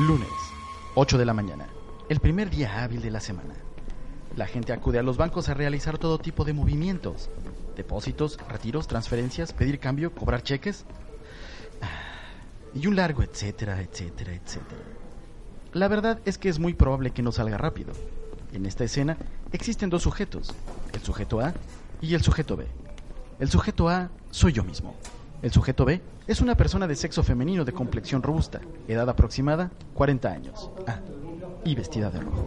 Lunes, 8 de la mañana, el primer día hábil de la semana. La gente acude a los bancos a realizar todo tipo de movimientos. Depósitos, retiros, transferencias, pedir cambio, cobrar cheques. Ah, Y un largo etcétera, etcétera, etcétera. La verdad es que es muy probable que no salga rápido. En esta escena existen dos sujetos, el sujeto A y el sujeto B. El sujeto A soy yo mismo. El sujeto B es una persona de sexo femenino de complexión robusta, edad aproximada 40 años. Ah, y vestida de rojo.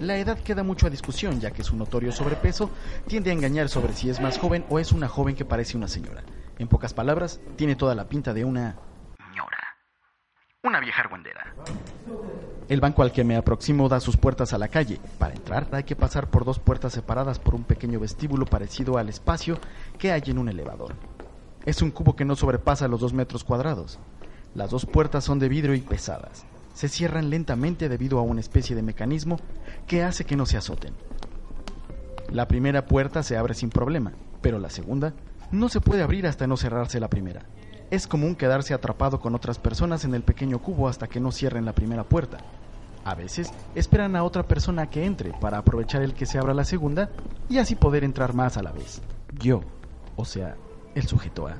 La edad queda mucho a discusión, ya que su notorio sobrepeso tiende a engañar sobre si es más joven o es una joven que parece una señora. En pocas palabras, tiene toda la pinta de una señora. Una vieja argüendera. El banco al que me aproximo da sus puertas a la calle. Para entrar hay que pasar por dos puertas separadas por un pequeño vestíbulo parecido al espacio que hay en un elevador. Es un cubo que no sobrepasa los dos metros cuadrados. Las dos puertas son de vidrio y pesadas. Se cierran lentamente debido a una especie de mecanismo que hace que no se azoten. La primera puerta se abre sin problema, pero la segunda no se puede abrir hasta no cerrarse la primera. Es común quedarse atrapado con otras personas en el pequeño cubo hasta que no cierren la primera puerta. A veces esperan a otra persona que entre para aprovechar el que se abra la segunda y así poder entrar más a la vez. Yo, o sea, el sujeto A,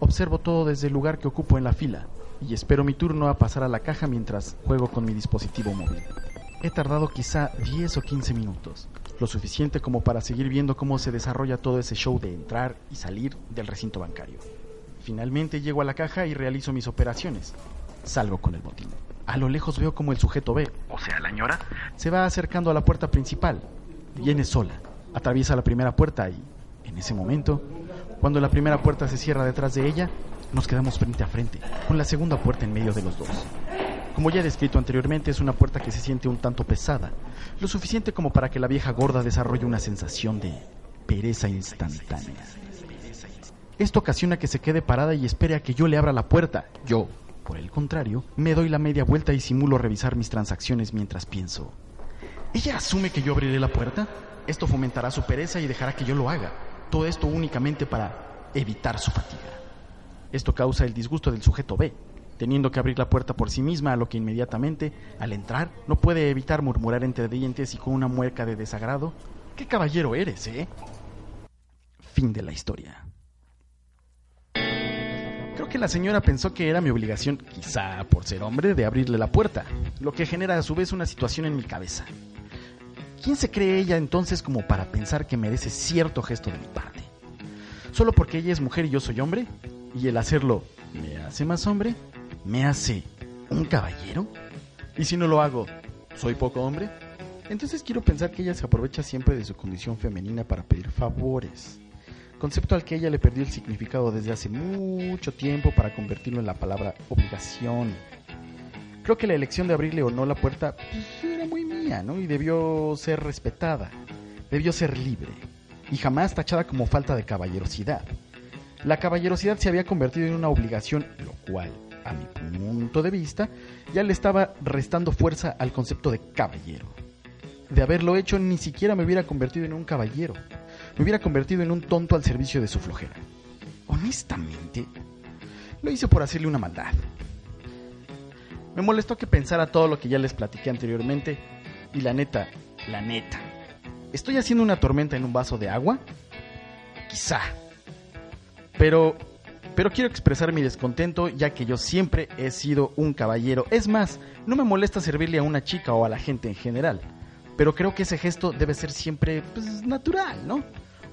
observo todo desde el lugar que ocupo en la fila y espero mi turno a pasar a la caja mientras juego con mi dispositivo móvil. He tardado quizá 10 o 15 minutos, lo suficiente como para seguir viendo cómo se desarrolla todo ese show de entrar y salir del recinto bancario. Finalmente llego a la caja y realizo mis operaciones. Salgo con el botín. A lo lejos veo como el sujeto B, o sea, la ñora, se va acercando a la puerta principal. Viene sola, atraviesa la primera puerta y, en ese momento, cuando la primera puerta se cierra detrás de ella, nos quedamos frente a frente, con la segunda puerta en medio de los dos. Como ya he descrito anteriormente, es una puerta que se siente un tanto pesada, lo suficiente como para que la vieja gorda desarrolle una sensación de pereza instantánea. Esto ocasiona que se quede parada y espere a que yo le abra la puerta. Yo, por el contrario, me doy la media vuelta y simulo revisar mis transacciones mientras pienso. ¿Ella asume que yo abriré la puerta? Esto fomentará su pereza y dejará que yo lo haga. Todo esto únicamente para evitar su fatiga. Esto causa el disgusto del sujeto B, teniendo que abrir la puerta por sí misma, a lo que inmediatamente, al entrar, no puede evitar murmurar entre dientes y con una mueca de desagrado, ¿qué caballero eres, eh? Fin de la historia. Creo que la señora pensó que era mi obligación, quizá por ser hombre, de abrirle la puerta, lo que genera a su vez una situación en mi cabeza. ¿Quién se cree ella entonces como para pensar que merece cierto gesto de mi parte? ¿Solo porque ella es mujer y yo soy hombre? ¿Y el hacerlo me hace más hombre? ¿Me hace un caballero? ¿Y si no lo hago, soy poco hombre? Entonces quiero pensar que ella se aprovecha siempre de su condición femenina para pedir favores. Concepto al que ella le perdió el significado desde hace mucho tiempo para convertirlo en la palabra obligación. Creo que la elección de abrirle o no la puerta Y debió ser respetada, debió ser libre, y jamás tachada como falta de caballerosidad. La caballerosidad se había convertido en una obligación, lo cual, a mi punto de vista, ya le estaba restando fuerza al concepto de caballero. De haberlo hecho, ni siquiera me hubiera convertido en un caballero. Me hubiera convertido en un tonto al servicio de su flojera. Honestamente, lo hice por hacerle una maldad. Me molestó que pensara todo lo que ya les platiqué anteriormente. Y la neta, la neta, ¿estoy haciendo una tormenta en un vaso de agua? Quizá. Pero, pero quiero expresar mi descontento ya que yo siempre he sido un caballero. Es más, no me molesta servirle a una chica o a la gente en general. Pero creo que ese gesto debe ser siempre pues, natural, ¿no?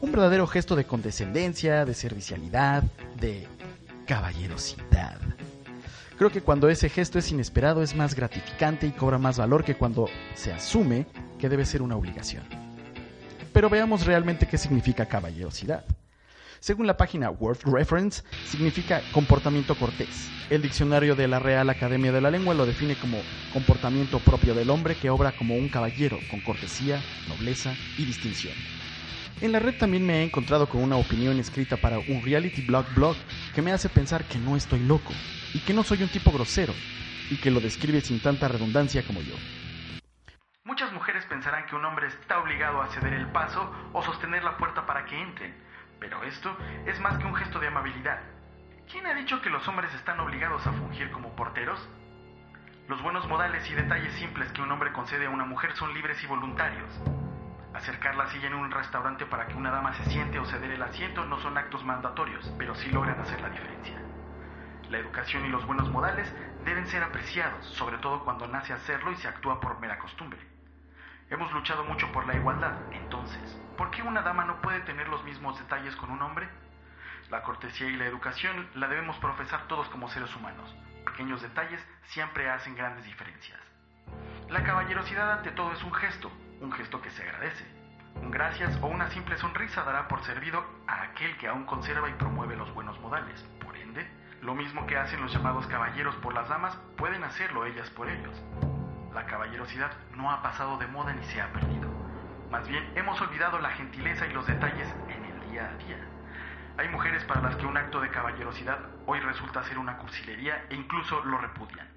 Un verdadero gesto de condescendencia, de servicialidad, de caballerosidad. Creo que cuando ese gesto es inesperado es más gratificante y cobra más valor que cuando se asume que debe ser una obligación. Pero veamos realmente qué significa caballerosidad. Según la página Word Reference, significa comportamiento cortés. El diccionario de la Real Academia de la Lengua lo define como comportamiento propio del hombre que obra como un caballero, con cortesía, nobleza y distinción. En la red también me he encontrado con una opinión escrita para un reality blog blog que me hace pensar que no estoy loco y que no soy un tipo grosero y que lo describe sin tanta redundancia como yo. Muchas mujeres pensarán que un hombre está obligado a ceder el paso o sostener la puerta para que entren, pero esto es más que un gesto de amabilidad. ¿Quién ha dicho que los hombres están obligados a fungir como porteros? Los buenos modales y detalles simples que un hombre concede a una mujer son libres y voluntarios. Acercar la silla en un restaurante para que una dama se siente o ceder el asiento no son actos mandatorios, pero sí logran hacer la diferencia. La educación y los buenos modales deben ser apreciados, sobre todo cuando nace hacerlo y se actúa por mera costumbre. Hemos luchado mucho por la igualdad, entonces, ¿por qué una dama no puede tener los mismos detalles con un hombre? La cortesía y la educación la debemos profesar todos como seres humanos. Pequeños detalles siempre hacen grandes diferencias. La caballerosidad ante todo es un gesto, un gesto que se agradece. Un gracias o una simple sonrisa dará por servido a aquel que aún conserva y promueve los buenos modales. Por ende, lo mismo que hacen los llamados caballeros por las damas, pueden hacerlo ellas por ellos. La caballerosidad no ha pasado de moda ni se ha perdido. Más bien, hemos olvidado la gentileza y los detalles en el día a día. Hay mujeres para las que un acto de caballerosidad hoy resulta ser una cursilería e incluso lo repudian.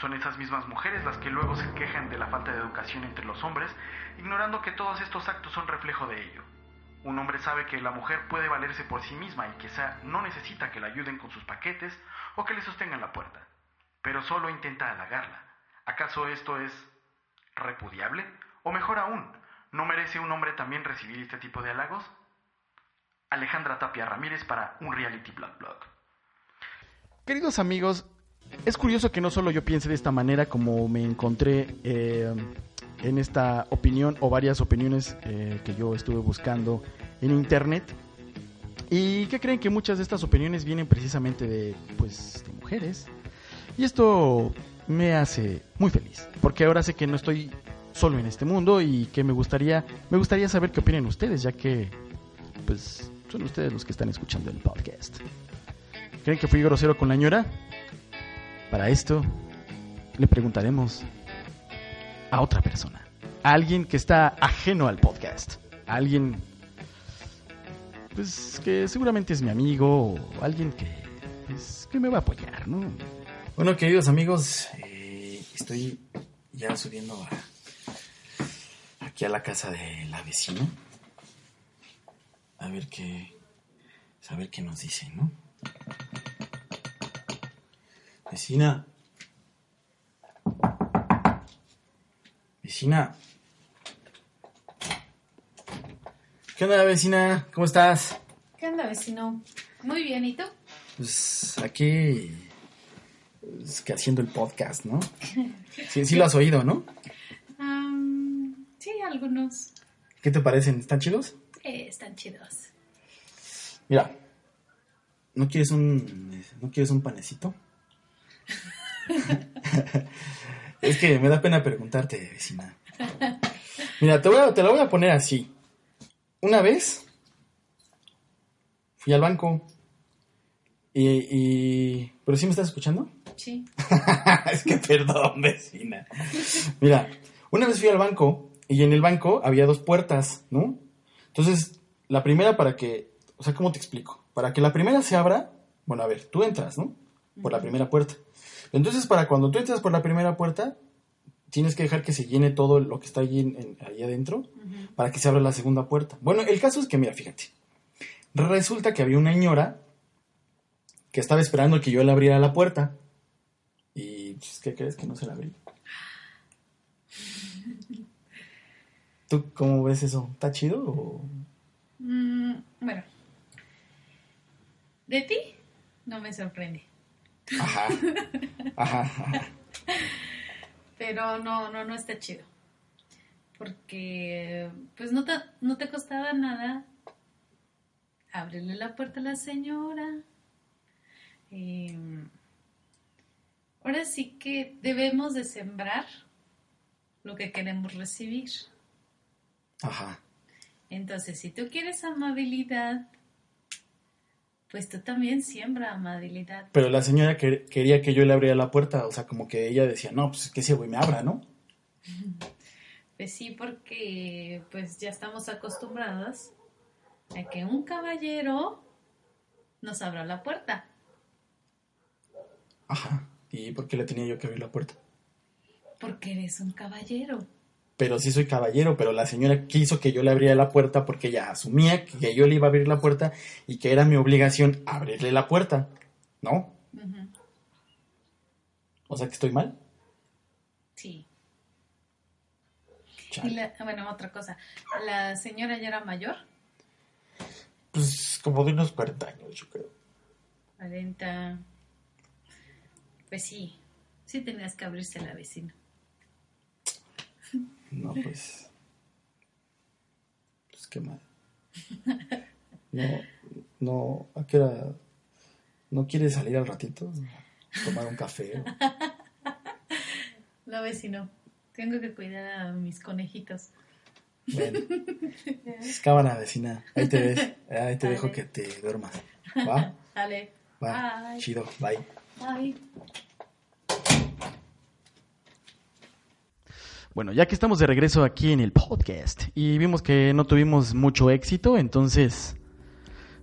Son esas mismas mujeres las que luego se quejan de la falta de educación entre los hombres, ignorando que todos estos actos son reflejo de ello. Un hombre sabe que la mujer puede valerse por sí misma y que no necesita que la ayuden con sus paquetes o que le sostengan la puerta, pero solo intenta halagarla. ¿Acaso esto es repudiable? O mejor aún, ¿no merece un hombre también recibir este tipo de halagos? Alejandra Tapia Ramírez para un Reality Blog Blog. Queridos amigos, es curioso que no solo yo piense de esta manera como me encontré eh, en esta opinión o varias opiniones eh, que yo estuve buscando en internet. Y que creen que muchas de estas opiniones vienen precisamente de, pues, de mujeres. Y esto me hace muy feliz, porque ahora sé que no estoy solo en este mundo y que me gustaría, me gustaría saber qué opinan ustedes, ya que, pues, son ustedes los que están escuchando el podcast. ¿Creen que fui grosero con la ñora? Para esto, le preguntaremos a otra persona. A alguien que está ajeno al podcast. A alguien, pues, que seguramente es mi amigo o alguien que, pues, que me va a apoyar, ¿no? Bueno, queridos amigos, eh, estoy ya subiendo aquí a la casa de la vecina a ver qué, a ver qué nos dice, ¿no? Vecina. Vecina. ¿Qué onda, vecina? ¿Cómo estás? ¿Qué onda, vecino? Muy bien, ¿y tú? Pues aquí pues, que haciendo el podcast, ¿no? Sí, sí lo has oído, ¿no? sí, algunos. ¿Qué te parecen? ¿Están chidos? están chidos. Mira, ¿no quieres un, ¿no quieres un panecito? es que me da pena preguntarte, vecina. Mira, te, voy a, te lo voy a poner así. Una vez fui al banco y, y... ¿Pero sí me estás escuchando? Sí. es que perdón, vecina. Mira, una vez fui al banco y en el banco había dos puertas, ¿no? Entonces, la primera para que, o sea, ¿cómo te explico? Para que la primera se abra, bueno, a ver, tú entras, ¿no? Por la primera puerta. Entonces, para cuando tú entras por la primera puerta, tienes que dejar que se llene todo lo que está allí, ahí adentro para que se abra la segunda puerta. Bueno, el caso es que, mira, fíjate. Resulta que había una señora que estaba esperando que yo le abriera la puerta. Y, pues, ¿qué crees que no se la abrí? ¿Tú cómo ves eso? ¿Está chido o...? Mm, bueno. De ti no me sorprende. Ajá. Ajá. Pero no, no, no está chido. Porque, pues no te, no te costaba nada abrirle la puerta a la señora. Em, ahora sí que debemos de sembrar lo que queremos recibir. Ajá. Entonces, si tú quieres amabilidad, pues tú también siembra amabilidad. Pero la señora quería que yo le abriera la puerta, o sea, como que ella decía, no, pues que ese güey me abra, ¿no? Pues sí, porque pues ya estamos acostumbrados a que un caballero nos abra la puerta. Ajá. ¿Y por qué le tenía yo que abrir la puerta? Porque eres un caballero pero sí soy caballero, pero la señora quiso que yo le abriera la puerta porque ella asumía que yo le iba a abrir la puerta y que era mi obligación abrirle la puerta, ¿no? O sea que estoy mal. Sí. Y la- bueno, otra cosa. ¿La señora ya era mayor? Pues como de unos 40 años, yo creo. 40. Pues sí. Sí tenías que abrirse la vecina. No, pues. Pues qué mal. No, no, ¿a qué hora? ¿No quieres salir al ratito? Tomar un café. No, vecino. Tengo que cuidar a mis conejitos. Bueno, es cámara vecina. Ahí te ves. Ahí te dejo que te duermas. ¿Va? Dale. Va. Bye. Chido. Bye. Bye. Bueno, ya que estamos de regreso aquí en el podcast y vimos que no tuvimos mucho éxito, entonces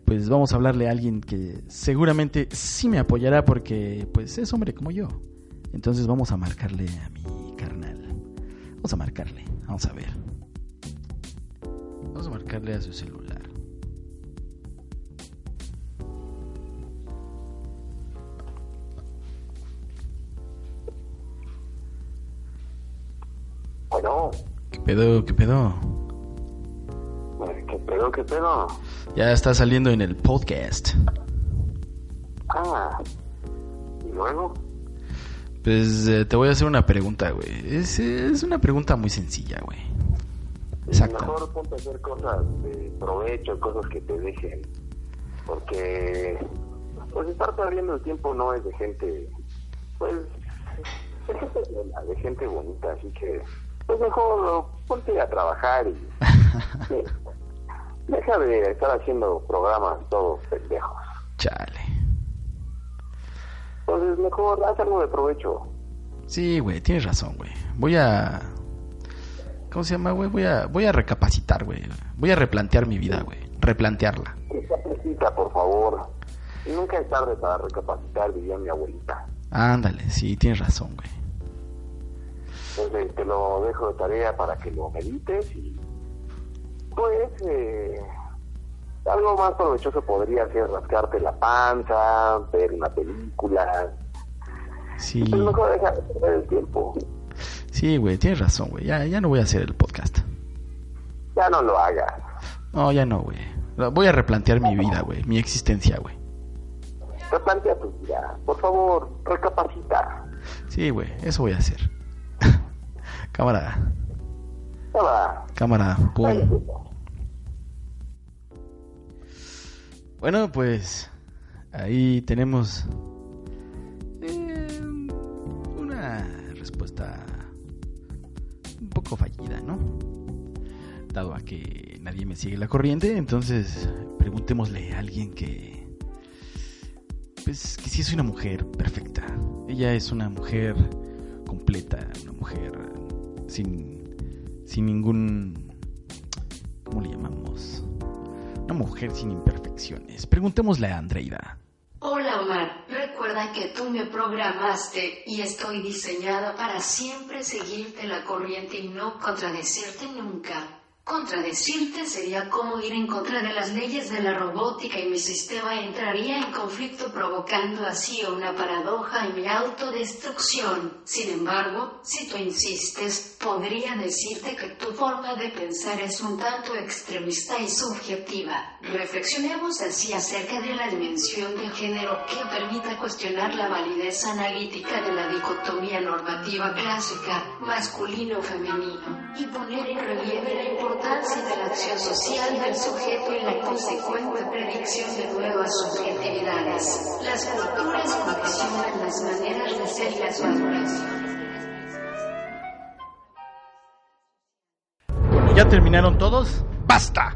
pues vamos a hablarle a alguien que seguramente sí me apoyará porque pues es hombre como yo. Entonces vamos a marcarle a mi carnal. Vamos a marcarle, vamos a ver. Vamos a marcarle a su celular. ¿Qué pedo? ¿Qué pedo? ¿qué pedo, qué pedo? Ya está saliendo en el podcast. Ah, ¿y luego? Pues eh, te voy a hacer una pregunta, güey. Es, es una pregunta muy sencilla, güey. Exacto. Mejor ponte a hacer cosas de provecho, cosas que te dejen. Porque, pues estar perdiendo el tiempo no es de gente, pues, de gente buena, de gente bonita, así que, pues mejor ponte a trabajar y sí, deja de estar haciendo programas todos pendejos. Chale. Entonces mejor haz algo de provecho. Sí, güey, tienes razón, güey. Voy a... ¿Cómo se llama, güey? Voy a, voy a recapacitar, güey. Voy a replantear mi vida, güey. Replantearla. Recapacita, por favor. Nunca es tarde para recapacitar, diría mi abuelita. Ándale, sí, tienes razón, güey. Entonces te lo dejo de tarea para que lo medites y pues eh, algo más provechoso podría ser rascarte la panza, ver una película. Sí, Pues mejor deja de perder el tiempo. sí, güey, tienes razón, güey. Ya, ya no voy a hacer el podcast. Ya no lo hagas. No, ya no, güey. Voy a replantear mi vida, güey. Mi existencia, güey. Replantea tu vida. Por favor, recapacita. Sí, güey, eso voy a hacer. Cámara, cámara. Ay, Bueno, pues ahí tenemos eh, una respuesta un poco fallida, ¿no? Dado a que nadie me sigue la corriente, entonces preguntémosle a alguien que, pues, que sí es una mujer perfecta. Ella es una mujer completa, una mujer sin, sin ningún, ¿cómo le llamamos? Una mujer sin imperfecciones. Preguntémosle a Andreida. Hola Omar, recuerda que tú me programaste y estoy diseñada para siempre seguirte la corriente y no contradecirte nunca. Contradecirte sería como ir en contra de las leyes de la robótica y mi sistema entraría en conflicto provocando así una paradoja y mi autodestrucción. Sin embargo, si tú insistes, podría decirte que tu forma de pensar es un tanto extremista y subjetiva. Reflexionemos así acerca de la dimensión de género que permita cuestionar la validez analítica de la dicotomía normativa clásica, masculino-femenino, y poner en relieve la importancia de la acción social del sujeto y la consecuente predicción de nuevas subjetividades. Las culturas condicionan las maneras de ser y las valoraciones. Bueno, ¿ya terminaron todos? ¡Basta!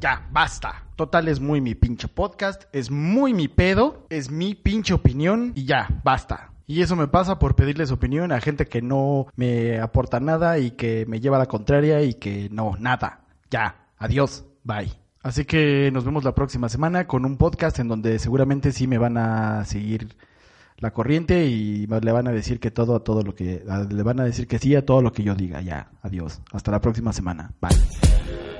Ya, basta. Total, es muy mi pinche podcast, es muy mi pedo, es mi pinche opinión y ya, basta. Y eso me pasa por pedirles opinión a gente que no me aporta nada y que me lleva a la contraria y que no, nada. Ya, adiós, bye. Así que nos vemos la próxima semana con un podcast en donde seguramente sí me van a seguir la corriente y le van a decir que todo a todo lo que le van a decir que sí a todo lo que yo diga. Ya, adiós. Hasta la próxima semana. Bye.